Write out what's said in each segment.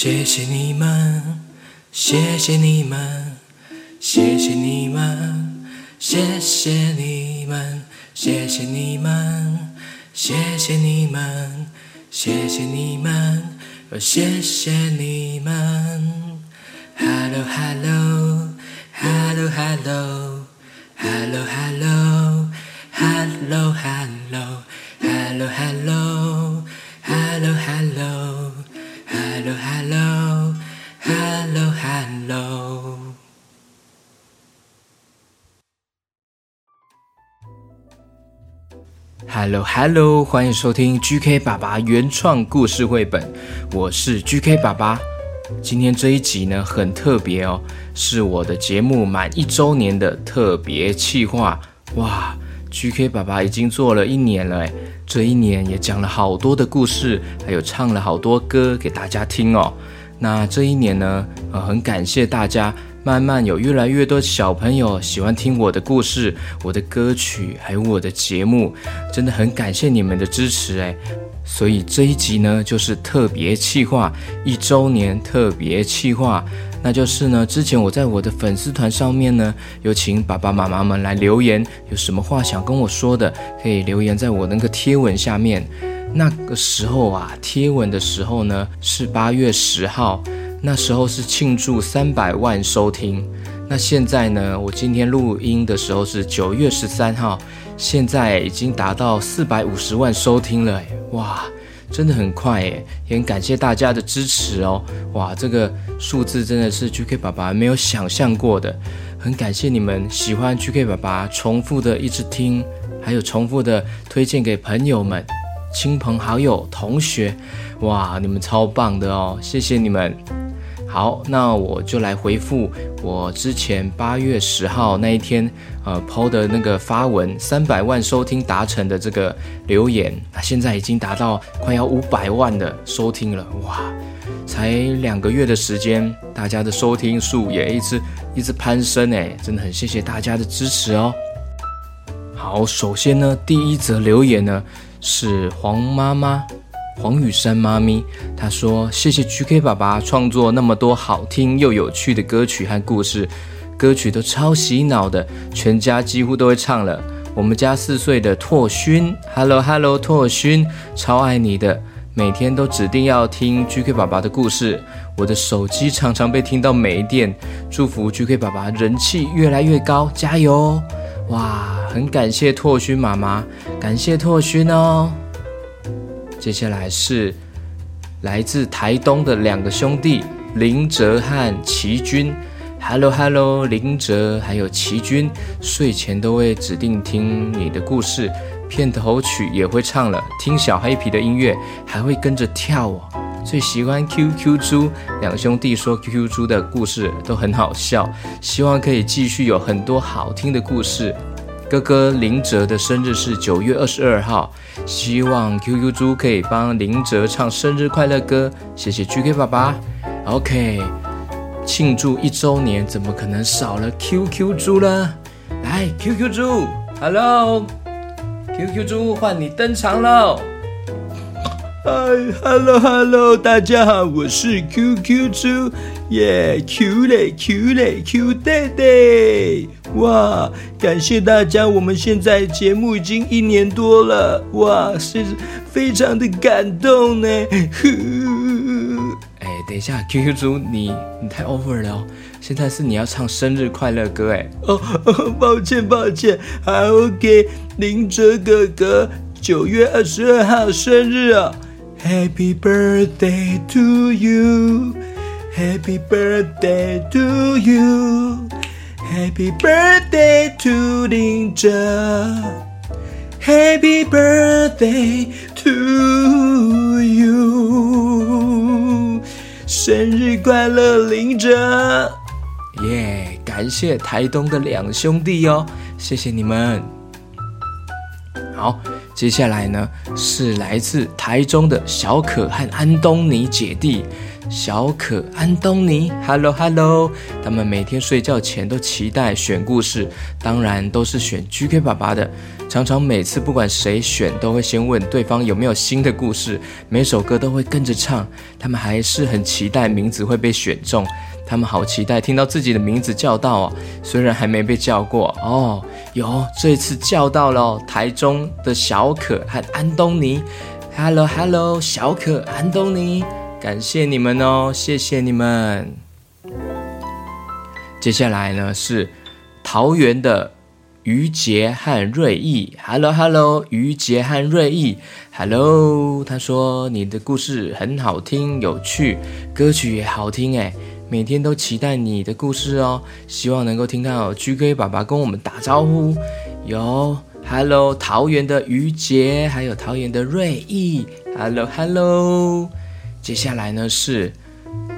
谢谢你们，谢谢你们，谢谢你们，谢谢你们，谢谢你们，谢谢你们，谢谢你们，谢谢你们。Hello，Hello，Hello，Hello，Hello，Hello。，Hello Hello，欢迎收听 GK 爸爸原创故事绘本，我是 GK 爸爸。今天这一集呢很特别哦，是我的节目满一周年的特别企划。哇，GK 爸爸已经做了一年了哎，这一年也讲了好多的故事，还有唱了好多歌给大家听哦。那这一年呢，呃，很感谢大家，慢慢有越来越多小朋友喜欢听我的故事、我的歌曲，还有我的节目，真的很感谢你们的支持哎。所以这一集呢，就是特别企划一周年特别企划，那就是呢，之前我在我的粉丝团上面呢，有请爸爸妈妈们来留言，有什么话想跟我说的，可以留言在我那个贴文下面。那个时候啊，贴文的时候呢是八月十号，那时候是庆祝三百万收听。那现在呢，我今天录音的时候是九月十三号，现在已经达到四百五十万收听了，哇，真的很快诶，也很感谢大家的支持哦，哇，这个数字真的是 GK 爸爸没有想象过的，很感谢你们喜欢 GK 爸爸，重复的一直听，还有重复的推荐给朋友们。亲朋好友、同学，哇，你们超棒的哦！谢谢你们。好，那我就来回复我之前八月十号那一天，呃抛的那个发文三百万收听达成的这个留言，那现在已经达到快要五百万的收听了，哇！才两个月的时间，大家的收听数也一直一直攀升哎，真的很谢谢大家的支持哦。好，首先呢，第一则留言呢。是黄妈妈，黄雨珊妈咪，她说：“谢谢 GK 爸爸创作那么多好听又有趣的歌曲和故事，歌曲都超洗脑的，全家几乎都会唱了。我们家四岁的拓勋，Hello Hello，拓勋，超爱你的，每天都指定要听 GK 爸爸的故事。我的手机常常被听到没电，祝福 GK 爸爸人气越来越高，加油！”哇，很感谢拓勋妈妈，感谢拓勋哦。接下来是来自台东的两个兄弟林哲和齐军，Hello Hello，林哲还有齐军，睡前都会指定听你的故事，片头曲也会唱了，听小黑皮的音乐还会跟着跳哦。最喜欢 QQ 猪，两兄弟说 QQ 猪的故事都很好笑，希望可以继续有很多好听的故事。哥哥林哲的生日是九月二十二号，希望 QQ 猪可以帮林哲唱生日快乐歌，谢谢 GK 爸爸。OK，庆祝一周年，怎么可能少了 QQ 猪呢？来，QQ 猪，Hello，QQ 猪换你登场喽。嗨，Hello Hello，大家好，我是 QQ 猪，耶，Q 嘞 Q 嘞 Q 弟弟，哇，感谢大家，我们现在节目已经一年多了，哇，是非常的感动呢。哎，等一下，QQ 猪，你你太 over 了哦！现在是你要唱生日快乐歌哎。哦，抱歉抱歉，好 OK，林哲哥哥九月二十二号生日啊，Happy birthday to you，Happy birthday to you，Happy birthday to 林哲，Happy birthday to you，生日快乐，林哲。耶！感谢台东的两兄弟哦，谢谢你们。好，接下来呢是来自台中的小可和安东尼姐弟。小可、安东尼，Hello Hello，他们每天睡觉前都期待选故事，当然都是选 GK 爸爸的。常常每次不管谁选，都会先问对方有没有新的故事，每首歌都会跟着唱。他们还是很期待名字会被选中。他们好期待听到自己的名字叫到哦，虽然还没被叫过哦，有这次叫到了台中的小可和安东尼，Hello Hello，小可安东尼，感谢你们哦，谢谢你们。接下来呢是桃园的于杰和瑞意，Hello Hello，于杰和瑞意，Hello，他说你的故事很好听有趣，歌曲也好听哎。每天都期待你的故事哦，希望能够听到 GK 爸爸跟我们打招呼。有 Hello 桃园的于杰，还有桃园的瑞意，Hello Hello。接下来呢是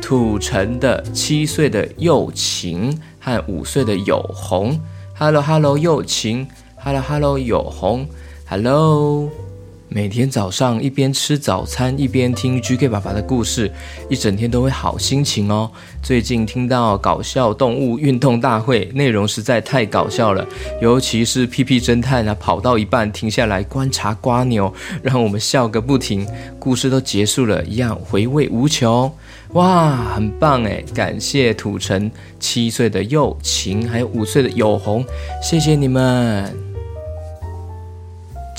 土城的七岁的幼晴和五岁的有红，Hello Hello 幼晴，Hello Hello 有红，Hello。每天早上一边吃早餐一边听 GK 爸爸的故事，一整天都会好心情哦。最近听到搞笑动物运动大会，内容实在太搞笑了，尤其是屁屁侦探啊，跑到一半停下来观察瓜牛，让我们笑个不停。故事都结束了，一样回味无穷。哇，很棒哎！感谢土城七岁的幼晴，还有五岁的有红，谢谢你们。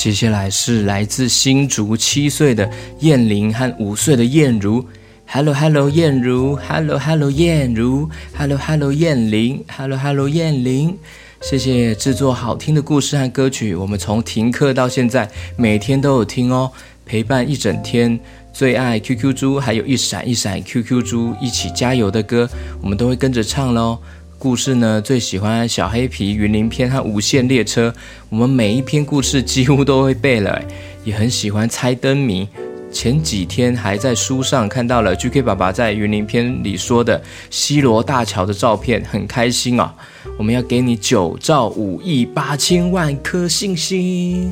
接下来是来自新竹七岁的燕玲和五岁的燕如，Hello Hello 燕如，Hello Hello 燕如，Hello Hello 燕玲，Hello Hello 燕玲，谢谢制作好听的故事和歌曲，我们从停课到现在每天都有听哦，陪伴一整天，最爱 QQ 猪，还有一闪一闪 QQ 猪一起加油的歌，我们都会跟着唱喽。故事呢，最喜欢小黑皮、云林篇和无限列车。我们每一篇故事几乎都会背了，也很喜欢猜灯谜。前几天还在书上看到了 GK 爸爸在云林篇里说的西罗大桥的照片，很开心啊！我们要给你九兆五亿八千万颗星星。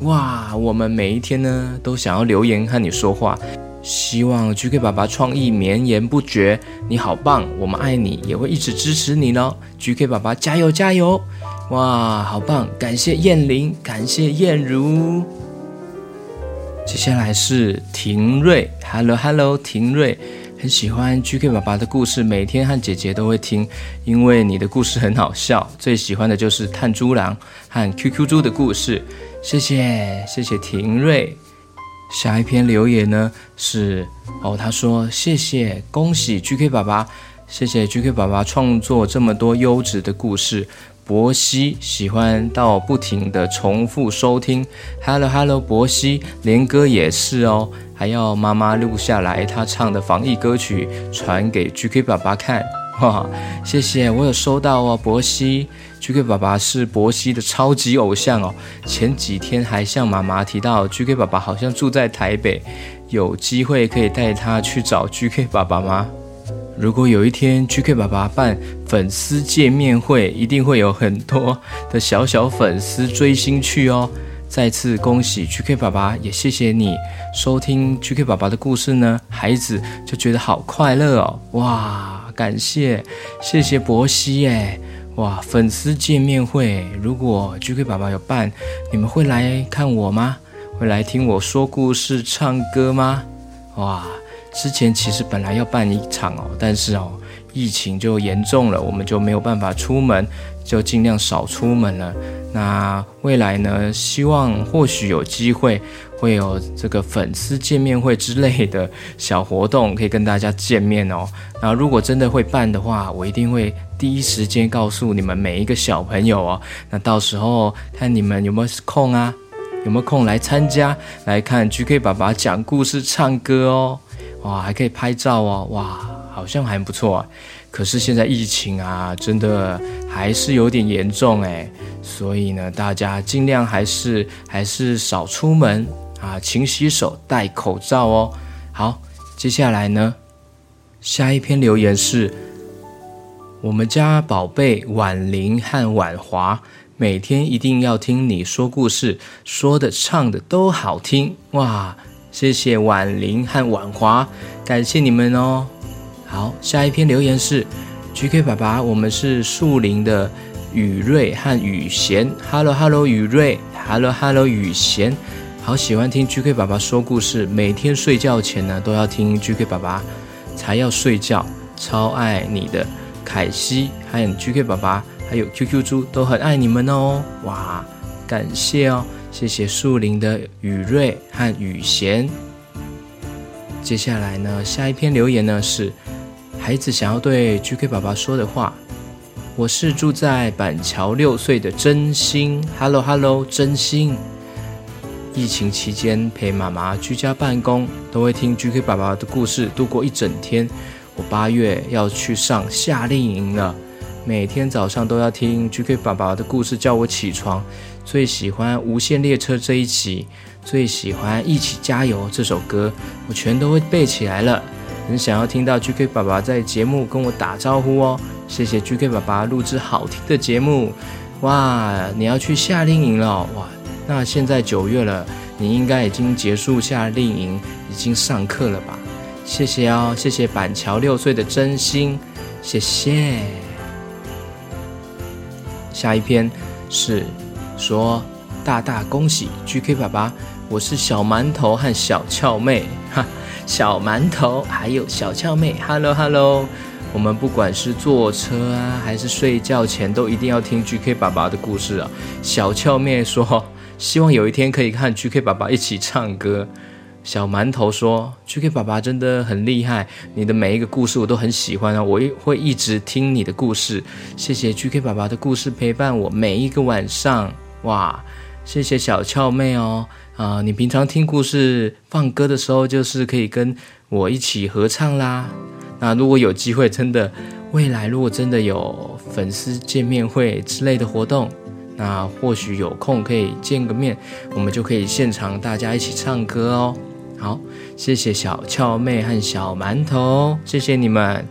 哇，我们每一天呢，都想要留言和你说话。希望 GK 爸爸创意绵延不绝，你好棒，我们爱你，也会一直支持你呢。GK 爸爸加油加油！哇，好棒！感谢燕玲，感谢燕如。接下来是廷瑞，Hello Hello，廷瑞，很喜欢 GK 爸爸的故事，每天和姐姐都会听，因为你的故事很好笑。最喜欢的就是炭猪狼和 QQ 猪的故事，谢谢谢谢廷瑞。下一篇留言呢是哦，他说谢谢，恭喜 GK 爸爸，谢谢 GK 爸爸创作这么多优质的故事。博西喜欢到不停的重复收听，Hello Hello，博西连歌也是哦，还要妈妈录下来他唱的防疫歌曲传给 GK 爸爸看。哇，谢谢，我有收到哦，博西，GK 爸爸是博西的超级偶像哦。前几天还向妈妈提到，GK 爸爸好像住在台北，有机会可以带他去找 GK 爸爸吗？如果有一天 GK 爸爸办粉丝见面会，一定会有很多的小小粉丝追星去哦。再次恭喜 GK 爸爸，也谢谢你收听 GK 爸爸的故事呢，孩子就觉得好快乐哦，哇！感谢，谢谢博西耶！哇，粉丝见面会，如果 GK 爸爸有办，你们会来看我吗？会来听我说故事、唱歌吗？哇，之前其实本来要办一场哦，但是哦，疫情就严重了，我们就没有办法出门。就尽量少出门了。那未来呢，希望或许有机会会有这个粉丝见面会之类的小活动，可以跟大家见面哦。那如果真的会办的话，我一定会第一时间告诉你们每一个小朋友哦。那到时候看你们有没有空啊，有没有空来参加，来看 GK 爸爸讲故事、唱歌哦。哇，还可以拍照哦，哇，好像还不错啊。可是现在疫情啊，真的还是有点严重哎，所以呢，大家尽量还是还是少出门啊，勤洗手，戴口罩哦。好，接下来呢，下一篇留言是我们家宝贝婉玲和婉华，每天一定要听你说故事，说的唱的都好听哇。谢谢婉玲和婉华，感谢你们哦。好，下一篇留言是 GK 爸爸，我们是树林的雨瑞和雨贤。Hello Hello 雨瑞，Hello Hello 雨贤，好喜欢听 GK 爸爸说故事，每天睡觉前呢都要听 GK 爸爸才要睡觉，超爱你的凯西，还有 GK 爸爸，还有 QQ 猪都很爱你们哦。哇，感谢哦。谢谢树林的雨瑞和雨贤。接下来呢，下一篇留言呢是孩子想要对 GK 爸爸说的话。我是住在板桥六岁的真心，Hello Hello，真心。疫情期间陪妈妈居家办公，都会听 GK 爸爸的故事度过一整天。我八月要去上夏令营了，每天早上都要听 GK 爸爸的故事叫我起床。最喜欢《无限列车》这一集，最喜欢《一起加油》这首歌，我全都会背起来了。很想要听到 GK 爸爸在节目跟我打招呼哦，谢谢 GK 爸爸录制好听的节目。哇，你要去夏令营了哇？那现在九月了，你应该已经结束夏令营，已经上课了吧？谢谢哦，谢谢板桥六岁的真心，谢谢。下一篇是。说大大恭喜 GK 爸爸，我是小馒头和小俏妹哈，小馒头还有小俏妹，Hello Hello，我们不管是坐车啊，还是睡觉前，都一定要听 GK 爸爸的故事啊。小俏妹说，希望有一天可以看 GK 爸爸一起唱歌。小馒头说：“GK 爸爸真的很厉害，你的每一个故事我都很喜欢啊，我会一直听你的故事。谢谢 GK 爸爸的故事陪伴我每一个晚上。”哇，谢谢小俏妹哦，啊，你平常听故事放歌的时候，就是可以跟我一起合唱啦。那如果有机会，真的未来如果真的有粉丝见面会之类的活动，那或许有空可以见个面，我们就可以现场大家一起唱歌哦。好，谢谢小俏妹和小馒头，谢谢你们。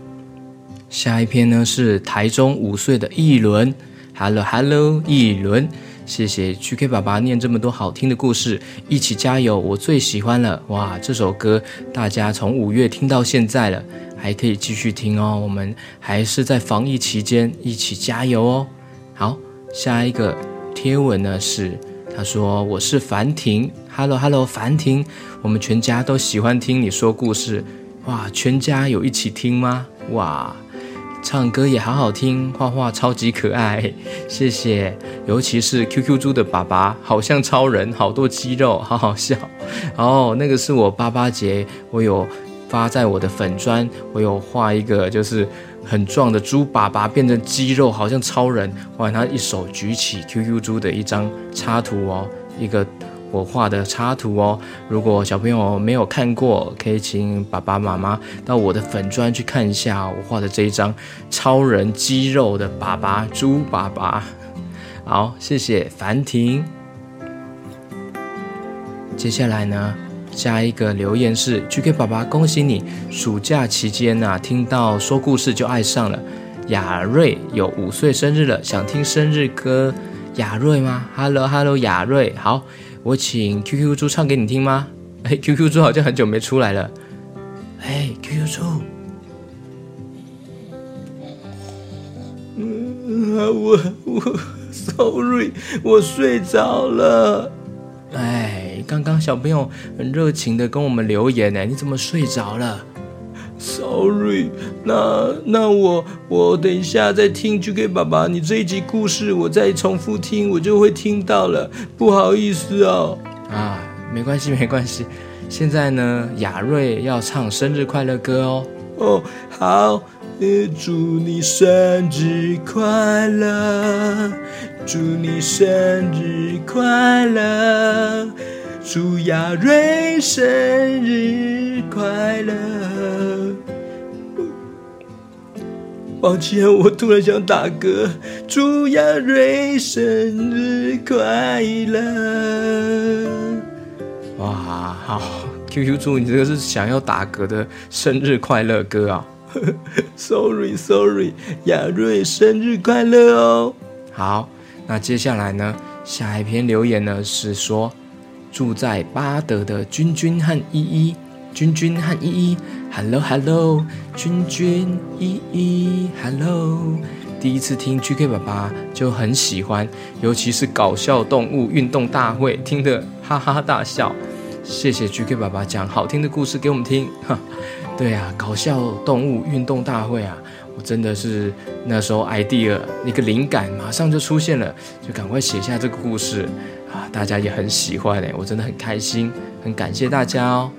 下一篇呢是台中五岁的一轮，Hello Hello，一轮。谢谢 GK 爸爸念这么多好听的故事，一起加油！我最喜欢了，哇！这首歌大家从五月听到现在了，还可以继续听哦。我们还是在防疫期间，一起加油哦。好，下一个贴文呢是他说我是樊婷，Hello Hello，樊婷，我们全家都喜欢听你说故事，哇！全家有一起听吗？哇！唱歌也好好听，画画超级可爱，谢谢。尤其是 QQ 猪的爸爸，好像超人，好多肌肉，好好笑。哦，那个是我八八节，我有发在我的粉砖，我有画一个就是很壮的猪爸爸变成肌肉，好像超人，哇，他一手举起 QQ 猪的一张插图哦，一个。我画的插图哦，如果小朋友没有看过，可以请爸爸妈妈到我的粉砖去看一下我画的这一张超人肌肉的爸爸猪爸爸。好，谢谢樊婷。接下来呢，下一个留言是 GK 爸爸，恭喜你暑假期间呐，听到说故事就爱上了。雅瑞有五岁生日了，想听生日歌。雅瑞吗？Hello Hello，雅瑞好。我请 QQ 猪唱给你听吗？哎，QQ 猪好像很久没出来了。哎，QQ 猪，嗯，我我，sorry，我睡着了。哎，刚刚小朋友很热情的跟我们留言呢，你怎么睡着了 Sorry，那那我我等一下再听 GK 爸爸你这一集故事，我再重复听，我就会听到了。不好意思哦。啊，没关系没关系。现在呢，雅瑞要唱生日快乐歌哦。哦，好，呃，祝你生日快乐，祝你生日快乐，祝亚瑞生日快乐。抱歉，我突然想打嗝。祝亚瑞生日快乐！哇，好，QQ 猪，你这个是想要打嗝的生日快乐歌啊？Sorry Sorry，亚瑞生日快乐哦。好，那接下来呢？下一篇留言呢是说，住在巴德的君君和依依，君君和依依，Hello Hello，君君依依，Hello。第一次听 GK 爸爸就很喜欢，尤其是搞笑动物运动大会，听得哈哈大笑。谢谢 GK 爸爸讲好听的故事给我们听。哈，对啊，搞笑动物运动大会啊，我真的是那时候 idea 一个灵感马上就出现了，就赶快写下这个故事啊，大家也很喜欢哎，我真的很开心，很感谢大家哦。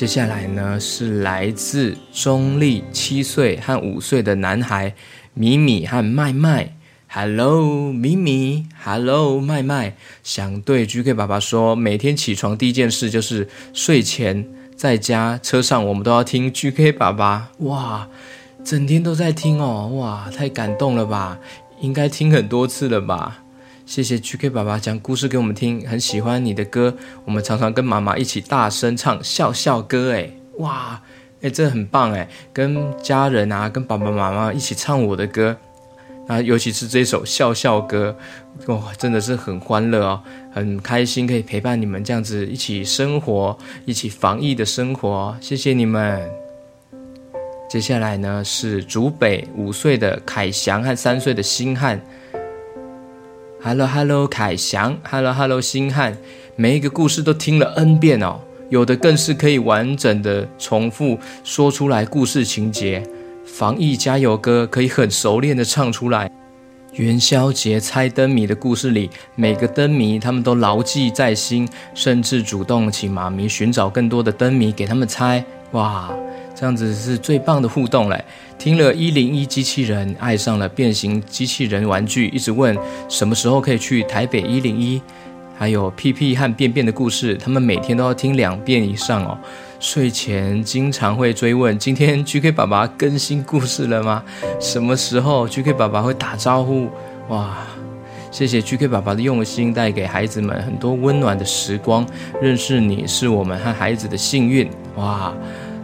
接下来呢，是来自中立七岁和五岁的男孩米米和麦麦。Hello，米米，Hello，麦麦，想对 GK 爸爸说，每天起床第一件事就是睡前在家车上，我们都要听 GK 爸爸。哇，整天都在听哦，哇，太感动了吧？应该听很多次了吧？谢谢 GK 爸爸讲故事给我们听，很喜欢你的歌，我们常常跟妈妈一起大声唱笑笑歌，哎，哇，哎，这很棒哎，跟家人啊，跟爸爸妈妈一起唱我的歌，啊，尤其是这首笑笑歌，哇，真的是很欢乐哦，很开心可以陪伴你们这样子一起生活，一起防疫的生活，谢谢你们。接下来呢是竹北五岁的凯翔和三岁的星汉。Hello，Hello，凯翔，Hello，Hello，星汉，每一个故事都听了 N 遍哦，有的更是可以完整的重复说出来故事情节。防疫加油歌可以很熟练的唱出来。元宵节猜灯谜的故事里，每个灯谜他们都牢记在心，甚至主动请妈咪寻找更多的灯谜给他们猜。哇！这样子是最棒的互动嘞！听了一零一机器人爱上了变形机器人玩具，一直问什么时候可以去台北一零一，还有屁屁和便便的故事，他们每天都要听两遍以上哦。睡前经常会追问：今天 GK 爸爸更新故事了吗？什么时候 GK 爸爸会打招呼？哇！谢谢 GK 爸爸的用心，带给孩子们很多温暖的时光。认识你是我们和孩子的幸运。哇！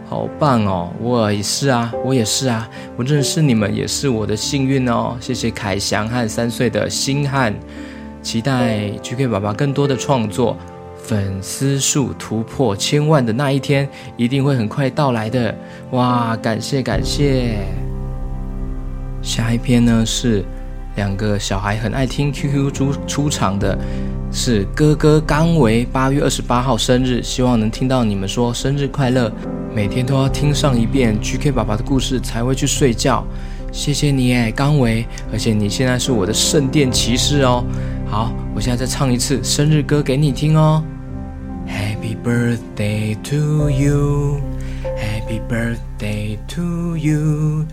好棒哦！我也是啊，我也是啊，我认识你们也是我的幸运哦。谢谢凯翔和三岁的星汉，期待 GK 爸爸更多的创作，粉丝数突破千万的那一天一定会很快到来的。哇，感谢感谢！下一篇呢是两个小孩很爱听 QQ 猪出场的。是哥哥刚为八月二十八号生日，希望能听到你们说生日快乐。每天都要听上一遍 GK 爸爸的故事才会去睡觉。谢谢你哎，刚维，而且你现在是我的圣殿骑士哦。好，我现在再唱一次生日歌给你听哦。Happy birthday to you, Happy birthday to you.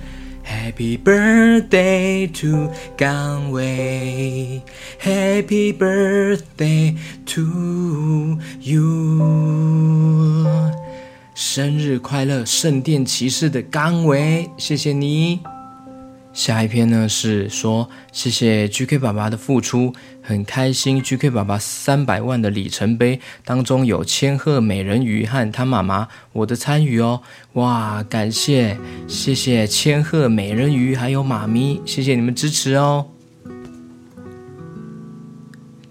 Happy birthday to 刚伟，Happy birthday to you，生日快乐，圣殿骑士的刚伟，谢谢你。下一篇呢是说，谢谢 GK 爸爸的付出，很开心。GK 爸爸三百万的里程碑当中有千鹤美人鱼和他妈妈我的参与哦，哇，感谢，谢谢千鹤美人鱼还有妈咪，谢谢你们支持哦。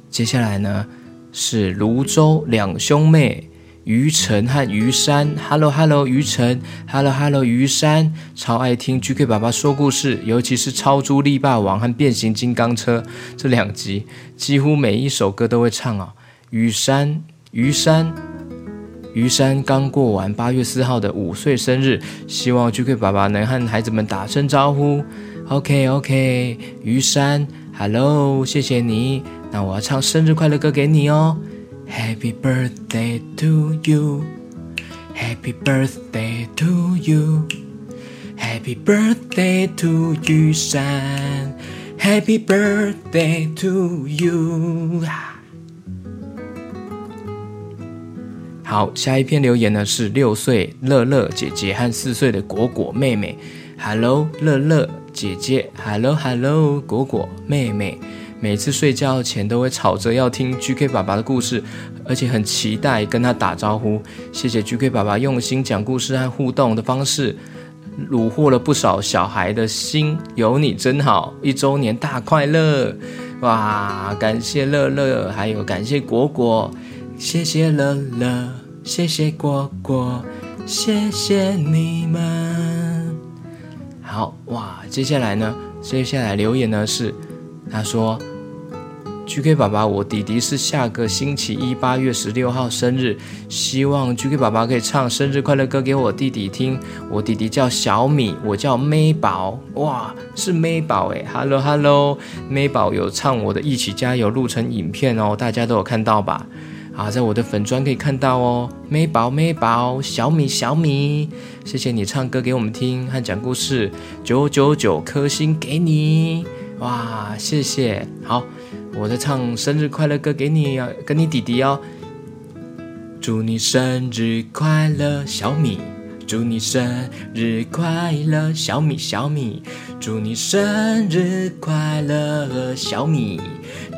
接下来呢是泸州两兄妹。于晨和于山，Hello Hello，于晨，Hello Hello，于山，超爱听 GK 爸爸说故事，尤其是超猪力霸王和变形金刚车这两集，几乎每一首歌都会唱啊。于山，于山，于山刚过完八月四号的五岁生日，希望 GK 爸爸能和孩子们打声招呼。OK OK，于山，Hello，谢谢你。那我要唱生日快乐歌给你哦。Happy birthday to you，Happy birthday to you，Happy birthday to 于山，Happy birthday to you。好，下一篇留言呢是六岁乐乐姐姐和四岁的果果妹妹。Hello，乐乐姐姐，Hello Hello，果果妹妹。每次睡觉前都会吵着要听 GK 爸爸的故事，而且很期待跟他打招呼。谢谢 GK 爸爸用心讲故事和互动的方式，虏获了不少小孩的心。有你真好，一周年大快乐！哇，感谢乐乐，还有感谢果果，谢谢乐乐。谢谢果果，谢谢你们。好哇，接下来呢？接下来留言呢是，他说：“GK 爸爸，我弟弟是下个星期一八月十六号生日，希望 GK 爸爸可以唱生日快乐歌给我弟弟听。我弟弟叫小米，我叫 May 宝。哇，是 May 宝诶 h e l l o Hello，May 宝有唱我的一起加油录成影片哦，大家都有看到吧？”啊，在我的粉砖可以看到哦，May 宝 May 宝，小米小米，谢谢你唱歌给我们听和讲故事，九九九颗星给你，哇，谢谢。好，我在唱生日快乐歌给你啊，跟你弟弟哦，祝你生日快乐，小米。祝你生日快乐，小米小米！祝你生日快乐，小米！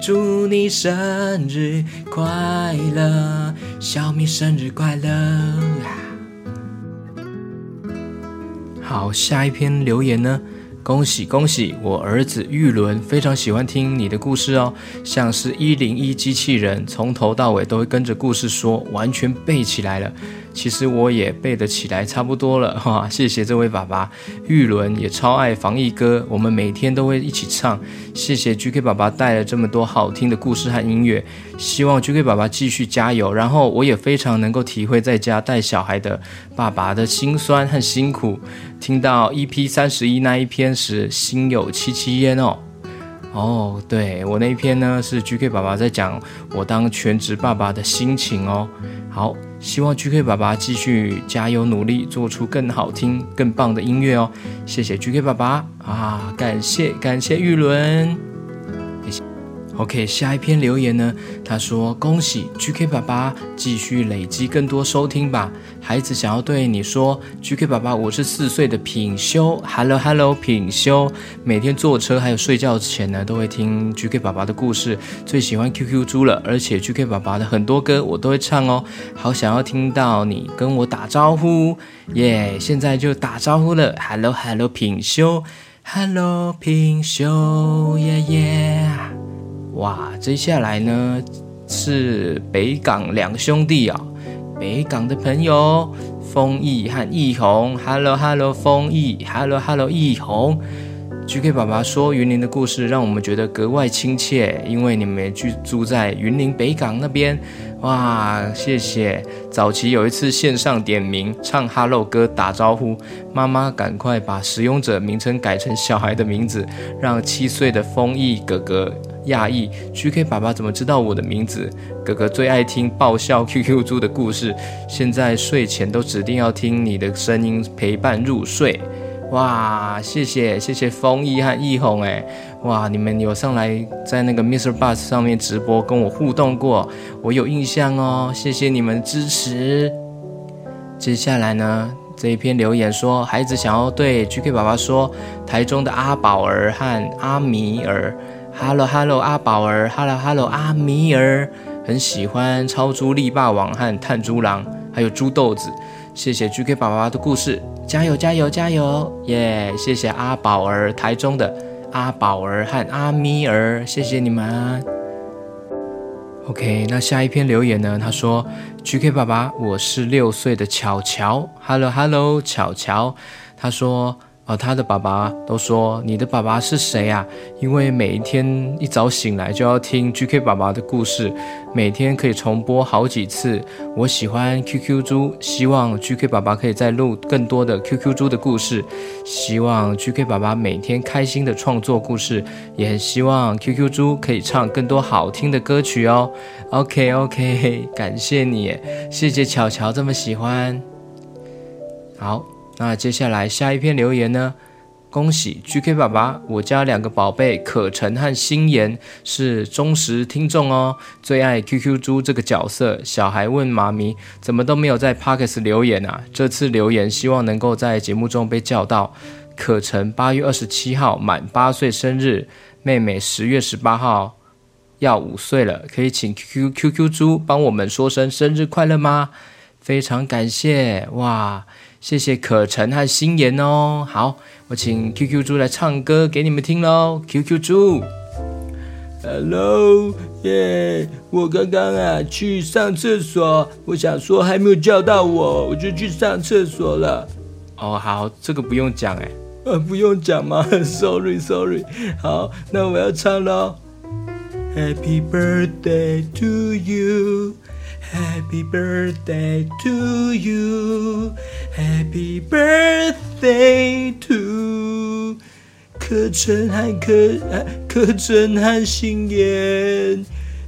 祝你生日快乐，小米生日快乐！好，下一篇留言呢？恭喜恭喜！我儿子玉伦非常喜欢听你的故事哦，像是一零一机器人，从头到尾都会跟着故事说，完全背起来了。其实我也背得起来，差不多了哈。谢谢这位爸爸，玉伦也超爱防疫歌，我们每天都会一起唱。谢谢 GK 爸爸带了这么多好听的故事和音乐，希望 GK 爸爸继续加油。然后我也非常能够体会在家带小孩的爸爸的辛酸和辛苦。听到 EP 三十一那一篇时，心有戚戚焉哦。哦，对我那一篇呢，是 GK 爸爸在讲我当全职爸爸的心情哦。好。希望 GK 爸爸继续加油努力，做出更好听、更棒的音乐哦！谢谢 GK 爸爸啊，感谢感谢玉伦。OK，下一篇留言呢？他说：“恭喜 GK 爸爸继续累积更多收听吧。”孩子想要对你说：“GK 爸爸，我是四岁的品修，Hello Hello，品修，每天坐车还有睡觉前呢，都会听 GK 爸爸的故事，最喜欢 QQ 猪了，而且 GK 爸爸的很多歌我都会唱哦，好想要听到你跟我打招呼耶！现在就打招呼了，Hello Hello，品修，Hello 品修，耶耶。哇，接下来呢是北港两兄弟啊，北港的朋友丰毅和易宏，Hello Hello，丰毅，Hello Hello，易宏。GK 爸爸说云林的故事让我们觉得格外亲切，因为你们居住在云林北港那边。哇，谢谢！早期有一次线上点名唱 Hello 歌打招呼，妈妈赶快把使用者名称改成小孩的名字，让七岁的丰毅哥哥。讶异，GK 爸爸怎么知道我的名字？哥哥最爱听爆笑 QQ 猪的故事，现在睡前都指定要听你的声音陪伴入睡。哇，谢谢谢谢风毅和易宏哎，哇，你们有上来在那个 Mr. Bus 上面直播跟我互动过，我有印象哦，谢谢你们支持。接下来呢，这一篇留言说，孩子想要对 GK 爸爸说，台中的阿宝儿和阿米尔。Hello Hello，阿宝儿，Hello Hello，阿米尔，很喜欢超猪力霸王和炭猪狼，还有猪豆子。谢谢 GK 爸爸的故事，加油加油加油，耶！谢谢阿宝儿，台中的阿宝儿和阿米尔，谢谢你们。OK，那下一篇留言呢？他说：GK 爸爸，我是六岁的巧巧，Hello Hello，巧巧。他说。而，他的爸爸都说你的爸爸是谁啊？因为每一天一早醒来就要听 GK 爸爸的故事，每天可以重播好几次。我喜欢 QQ 猪，希望 GK 爸爸可以再录更多的 QQ 猪的故事。希望 GK 爸爸每天开心的创作故事，也很希望 QQ 猪可以唱更多好听的歌曲哦。OK OK，感谢你，谢谢巧巧这么喜欢。好。那接下来下一篇留言呢？恭喜 GK 爸爸，我家两个宝贝可成和心妍是忠实听众哦，最爱 QQ 猪这个角色。小孩问妈咪，怎么都没有在 Parkes 留言啊？这次留言希望能够在节目中被叫到。可成八月二十七号满八岁生日，妹妹十月十八号要五岁了，可以请 QQ QQ 猪帮我们说声生日快乐吗？非常感谢哇！谢谢可成和心妍哦。好，我请 QQ 猪来唱歌给你们听喽。QQ 猪，Hello，耶！我刚刚啊去上厕所，我想说还没有叫到我，我就去上厕所了。哦，好，这个不用讲哎。呃，不用讲吗？Sorry，Sorry。好，那我要唱喽。Happy birthday to you。Happy birthday to you, Happy birthday to 可成和可可成和心妍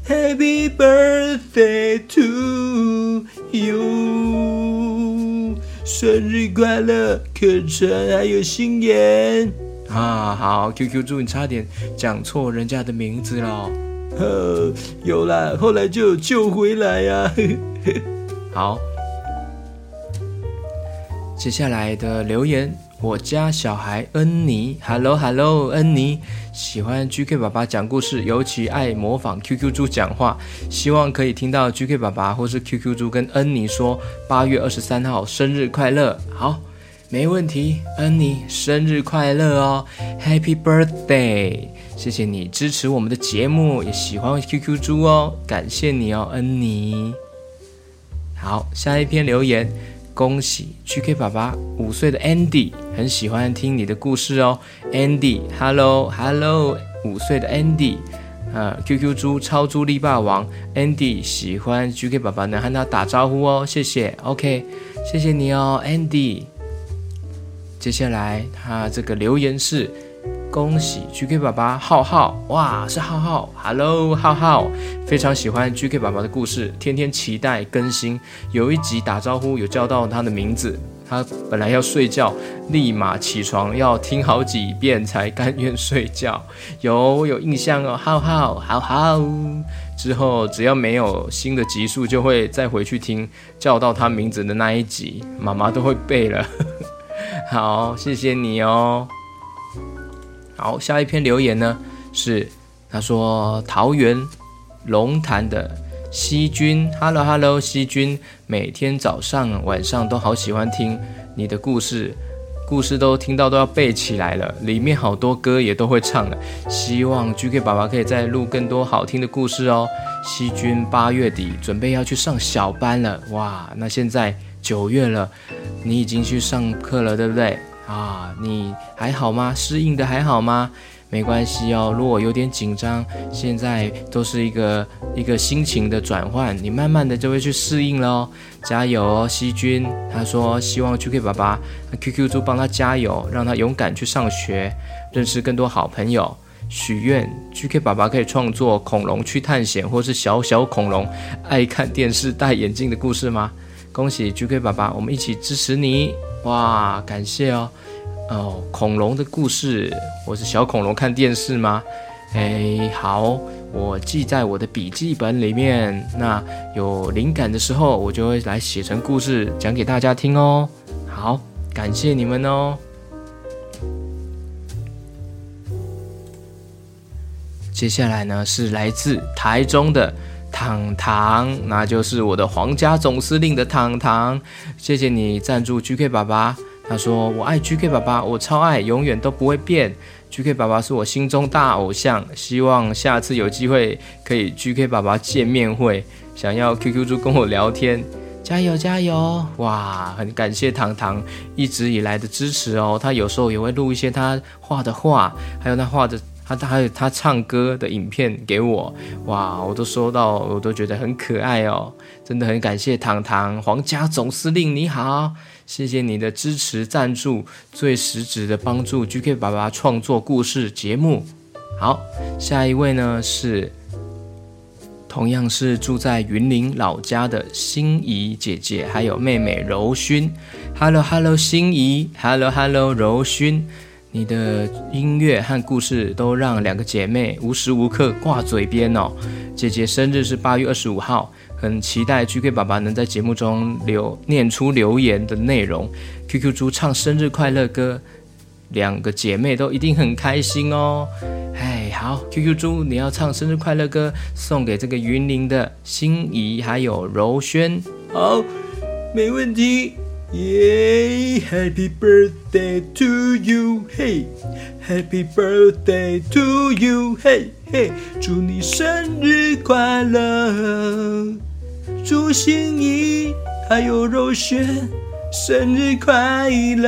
，Happy birthday to you，生日快乐，可成还有心妍啊！好，QQ 猪，你差点讲错人家的名字了。呃，有啦，后来就救回来呀。好，接下来的留言，我家小孩恩妮，Hello Hello，恩妮喜欢 GK 爸爸讲故事，尤其爱模仿 QQ 猪讲话，希望可以听到 GK 爸爸或是 QQ 猪跟恩妮说八月二十三号生日快乐。好，没问题，恩妮生日快乐哦，Happy Birthday。谢谢你支持我们的节目，也喜欢 QQ 猪哦，感谢你哦，恩妮。好，下一篇留言，恭喜 GK 爸爸五岁的 Andy 很喜欢听你的故事哦，Andy，Hello Hello，五岁的 Andy，呃，QQ 猪超猪力霸王 Andy 喜欢 GK 爸爸能和他打招呼哦，谢谢，OK，谢谢你哦，Andy。接下来他这个留言是。恭喜 GK 爸爸浩浩哇，是浩浩，Hello 浩浩，非常喜欢 GK 爸爸的故事，天天期待更新。有一集打招呼有叫到他的名字，他本来要睡觉，立马起床要听好几遍才甘愿睡觉。有有印象哦，浩浩浩浩。之后只要没有新的集数，就会再回去听叫到他名字的那一集，妈妈都会背了。好，谢谢你哦。好，下一篇留言呢是他说桃园龙潭的西君，Hello Hello，西君每天早上晚上都好喜欢听你的故事，故事都听到都要背起来了，里面好多歌也都会唱了，希望 GK 爸爸可以再录更多好听的故事哦。西君八月底准备要去上小班了，哇，那现在九月了，你已经去上课了，对不对？啊，你还好吗？适应的还好吗？没关系哦。如果有点紧张，现在都是一个一个心情的转换，你慢慢的就会去适应了哦。加油哦，西君。他说希望 QQ 爸爸、QQ 猪帮他加油，让他勇敢去上学，认识更多好朋友。许愿 GK 爸爸可以创作恐龙去探险，或是小小恐龙爱看电视戴眼镜的故事吗？恭喜 GK 爸爸，我们一起支持你。哇，感谢哦，哦，恐龙的故事，我是小恐龙看电视吗？哎，好，我记在我的笔记本里面。那有灵感的时候，我就会来写成故事讲给大家听哦。好，感谢你们哦。接下来呢，是来自台中的。糖糖，那就是我的皇家总司令的糖糖，谢谢你赞助 GK 爸爸。他说我爱 GK 爸爸，我超爱，永远都不会变。GK 爸爸是我心中大偶像，希望下次有机会可以 GK 爸爸见面会，想要 QQ 猪跟我聊天。加油加油！哇，很感谢糖糖一直以来的支持哦。他有时候也会录一些他画的画，还有他画的他他还有他唱歌的影片给我。哇，我都收到，我都觉得很可爱哦。真的很感谢糖糖，皇家总司令你好，谢谢你的支持赞助，最实质的帮助 GK 爸爸创作故事节目。好，下一位呢是。同样是住在云林老家的心怡姐姐，还有妹妹柔薰。Hello Hello，心怡，Hello Hello，柔薰。你的音乐和故事都让两个姐妹无时无刻挂嘴边哦。姐姐生日是八月二十五号，很期待 GK 爸爸能在节目中留念出留言的内容。QQ 猪唱生日快乐歌，两个姐妹都一定很开心哦。哎好，QQ 猪，你要唱生日快乐歌，送给这个云林的心仪还有柔萱。好，没问题。耶，Happy birthday to you，嘿，Happy birthday to you，嘿嘿，祝你生日快乐，祝心仪还有柔萱生日快乐。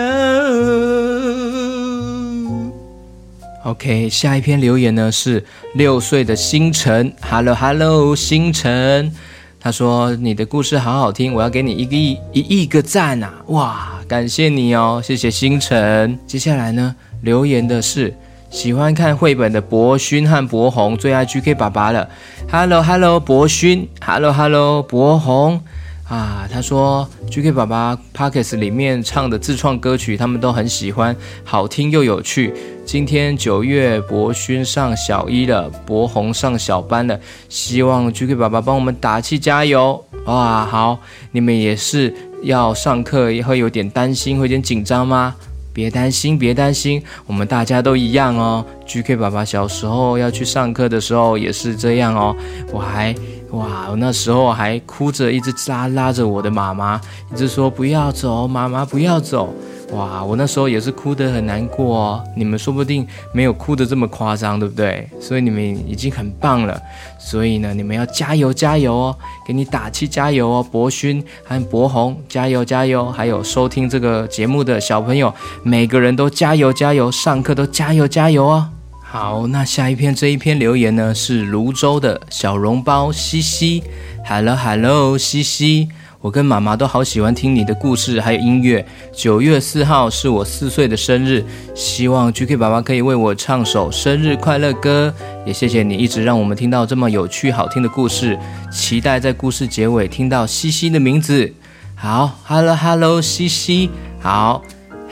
OK，下一篇留言呢是六岁的星辰，Hello Hello，星辰，他说你的故事好好听，我要给你一个亿一亿个赞啊！哇，感谢你哦，谢谢星辰。接下来呢，留言的是喜欢看绘本的博勋和博宏，最爱 GK 爸爸了，Hello Hello，博勋，Hello Hello，博宏。啊，他说 GK 爸爸 Pockets 里面唱的自创歌曲，他们都很喜欢，好听又有趣。今天九月，博勋上小一了，博宏上小班了，希望 GK 爸爸帮我们打气加油。哇，好，你们也是要上课，也会有点担心，会有点紧张吗？别担心，别担心，我们大家都一样哦。GK 爸爸小时候要去上课的时候也是这样哦，我还。哇，我那时候还哭着，一直拉拉着我的妈妈，一直说不要走，妈妈不要走。哇，我那时候也是哭得很难过哦。你们说不定没有哭得这么夸张，对不对？所以你们已经很棒了。所以呢，你们要加油加油哦，给你打气加油哦，博勋和博宏加油加油，还有收听这个节目的小朋友，每个人都加油加油，上课都加油加油哦。好，那下一篇这一篇留言呢是泸州的小笼包西西，Hello Hello 西西，我跟妈妈都好喜欢听你的故事还有音乐。九月四号是我四岁的生日，希望 GK 爸爸可以为我唱首生日快乐歌，也谢谢你一直让我们听到这么有趣好听的故事，期待在故事结尾听到西西的名字。好，Hello Hello 西西，好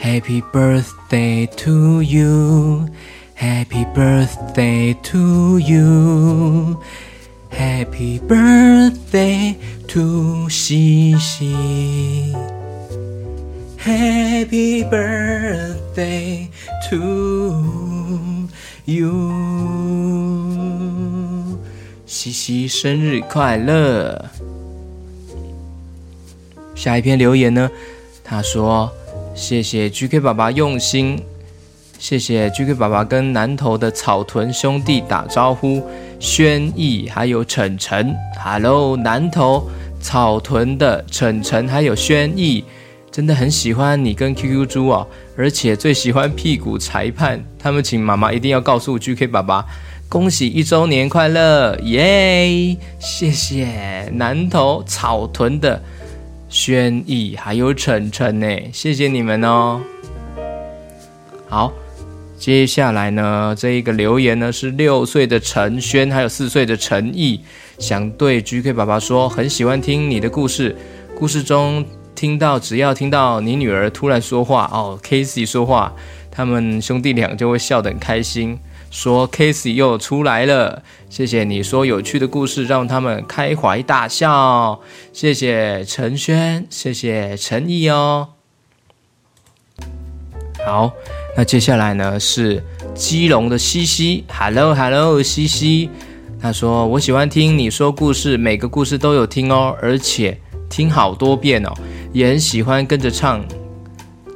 ，Happy Birthday to you。Happy birthday to you. Happy birthday to 西西。Happy birthday to you. 西西生日快乐！下一篇留言呢？他说：“谢谢 GK 爸爸用心。”谢谢 GK 爸爸跟南头的草屯兄弟打招呼，轩逸还有晨晨，Hello 南头草屯的晨晨还有轩逸，真的很喜欢你跟 QQ 猪哦，而且最喜欢屁股裁判，他们请妈妈一定要告诉 GK 爸爸，恭喜一周年快乐，耶！谢谢南头草屯的轩逸还有晨晨呢，谢谢你们哦，好。接下来呢，这一个留言呢是六岁的陈轩，还有四岁的陈毅，想对 GK 爸爸说，很喜欢听你的故事。故事中听到，只要听到你女儿突然说话哦 k a s e y 说话，他们兄弟俩就会笑得很开心，说 k a s e y 又出来了。谢谢你说有趣的故事，让他们开怀大笑。谢谢陈轩，谢谢陈毅哦。好。那接下来呢是基隆的西西，Hello Hello 西西，他说我喜欢听你说故事，每个故事都有听哦，而且听好多遍哦，也很喜欢跟着唱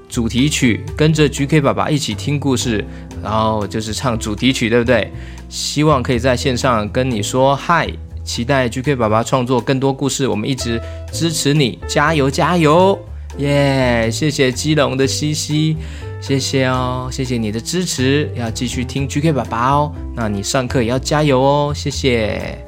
主题曲，跟着 GK 爸爸一起听故事，然后就是唱主题曲，对不对？希望可以在线上跟你说嗨，期待 GK 爸爸创作更多故事，我们一直支持你，加油加油！耶，谢谢基隆的西西，谢谢哦，谢谢你的支持，要继续听 GK 爸爸哦。那你上课也要加油哦，谢谢。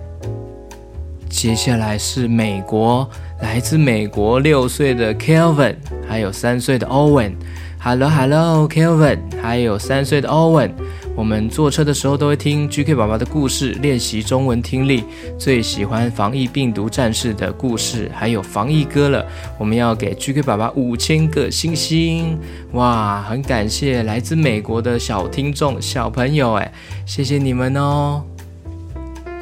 接下来是美国，来自美国六岁的 Kelvin，还有三岁的 Owen。Hello Hello Kelvin，还有三岁的 Owen。我们坐车的时候都会听 GK 爸爸的故事，练习中文听力。最喜欢防疫病毒战士的故事，还有防疫歌了。我们要给 GK 爸爸五千个星星！哇，很感谢来自美国的小听众、小朋友，哎，谢谢你们哦。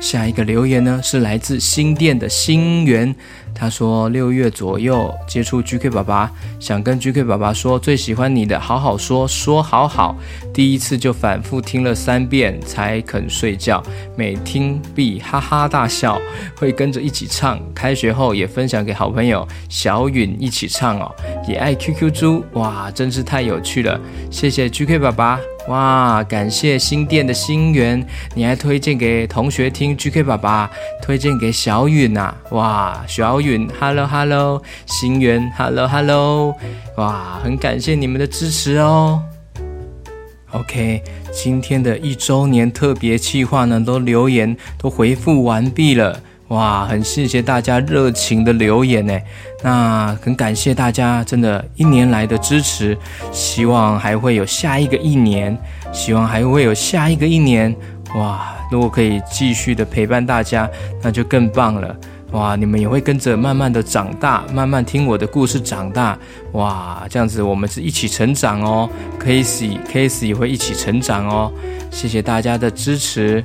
下一个留言呢，是来自新店的新源。他说六月左右接触 GK 爸爸，想跟 GK 爸爸说最喜欢你的好好说说好好，第一次就反复听了三遍才肯睡觉，每听必哈哈大笑，会跟着一起唱。开学后也分享给好朋友小允一起唱哦，也爱 QQ 猪哇，真是太有趣了，谢谢 GK 爸爸。哇，感谢新店的新源，你还推荐给同学听 GK 爸爸，推荐给小允呐，哇，小允，Hello Hello，新源，Hello Hello，哇，很感谢你们的支持哦。OK，今天的一周年特别企划呢，都留言都回复完毕了。哇，很谢谢大家热情的留言呢，那很感谢大家真的一年来的支持，希望还会有下一个一年，希望还会有下一个一年，哇，如果可以继续的陪伴大家，那就更棒了，哇，你们也会跟着慢慢的长大，慢慢听我的故事长大，哇，这样子我们是一起成长哦，Casey，Casey 也会一起成长哦，谢谢大家的支持。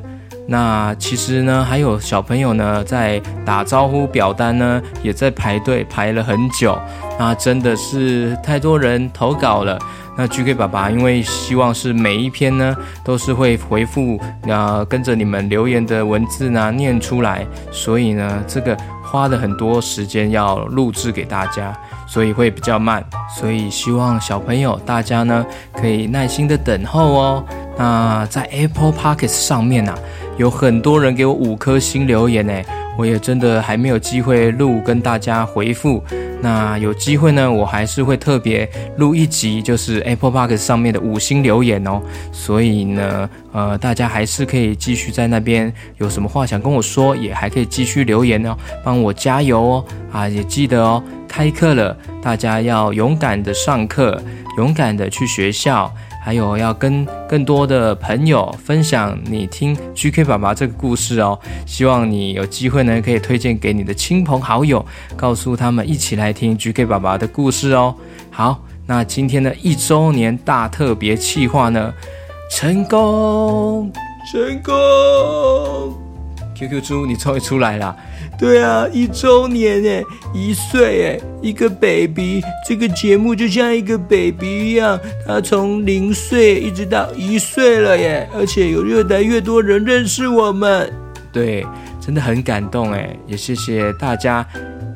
那其实呢，还有小朋友呢，在打招呼表单呢，也在排队排了很久。那真的是太多人投稿了。那 GK 爸爸因为希望是每一篇呢，都是会回复，呃，跟着你们留言的文字呢念出来，所以呢，这个花了很多时间要录制给大家，所以会比较慢。所以希望小朋友大家呢，可以耐心的等候哦。那在 Apple p o c k e t 上面呢。有很多人给我五颗星留言呢，我也真的还没有机会录跟大家回复。那有机会呢，我还是会特别录一集，就是 Apple Park 上面的五星留言哦。所以呢，呃，大家还是可以继续在那边有什么话想跟我说，也还可以继续留言哦，帮我加油哦。啊，也记得哦，开课了，大家要勇敢的上课，勇敢的去学校。还有要跟更多的朋友分享你听 GK 爸爸这个故事哦，希望你有机会呢可以推荐给你的亲朋好友，告诉他们一起来听 GK 爸爸的故事哦。好，那今天的一周年大特别企划呢，成功，成功！！QQ 猪，你终于出来了。对啊，一周年哎，一岁哎，一个 baby，这个节目就像一个 baby 一样，他从零岁一直到一岁了耶，而且有越来越多人认识我们，对，真的很感动哎，也谢谢大家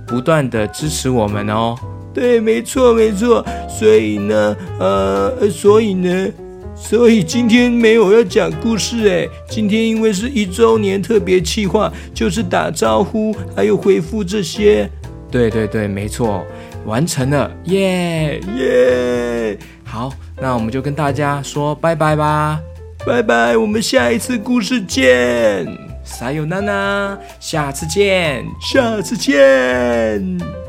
不断的支持我们哦。对，没错没错，所以呢，呃，所以呢。所以今天没有要讲故事哎，今天因为是一周年特别企划，就是打招呼还有回复这些。对对对，没错，完成了，耶耶！好，那我们就跟大家说拜拜吧，拜拜，我们下一次故事见，撒有娜娜，下次见，下次见。